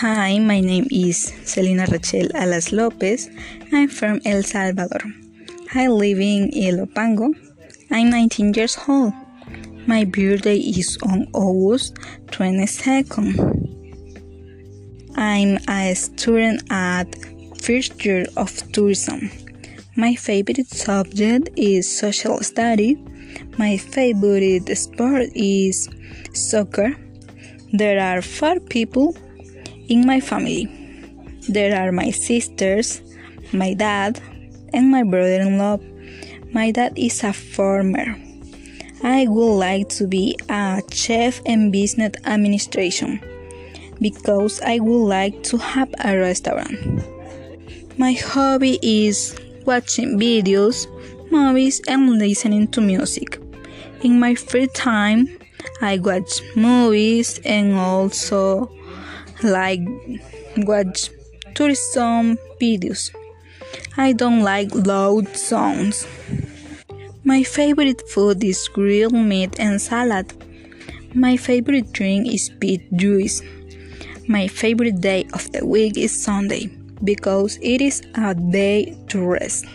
Hi, my name is Selena Rachel Alas Lopez. I'm from El Salvador. I live in Ilopango. I'm 19 years old. My birthday is on August 22nd. I'm a student at first year of tourism. My favorite subject is social study. My favorite sport is soccer. There are four people in my family. There are my sisters, my dad, and my brother in law. My dad is a farmer. I would like to be a chef in business administration because I would like to have a restaurant. My hobby is watching videos, movies, and listening to music. In my free time, I watch movies and also like watch tourism videos. I don't like loud sounds. My favorite food is grilled meat and salad. My favorite drink is peach juice. My favorite day of the week is Sunday because it is a day to rest.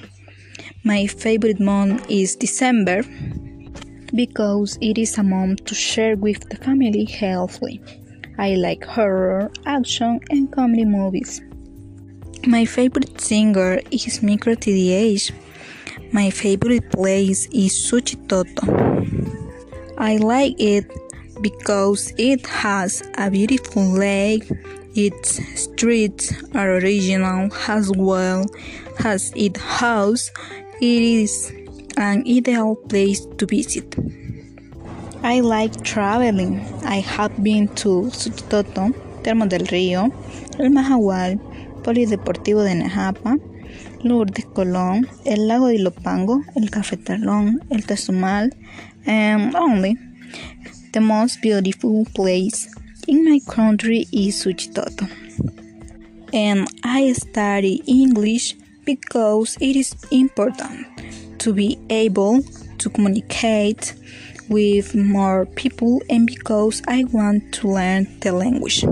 My favorite month is December because it is a month to share with the family healthily. I like horror, action, and comedy movies. My favorite singer is Micro TDH. My favorite place is Suchitoto. I like it because it has a beautiful lake, its streets are original as well as its house. It is an ideal place to visit. I like traveling. I have been to Suchitoto, Termo del Río, El Majagual, Polideportivo de Nejapa, Lourdes Colón, el Lago de Ilopango, el Cafetalón, el Tazumal, and only the most beautiful place in my country is Suchitoto. And I study English because it is important to be able to communicate with more people and because I want to learn the language.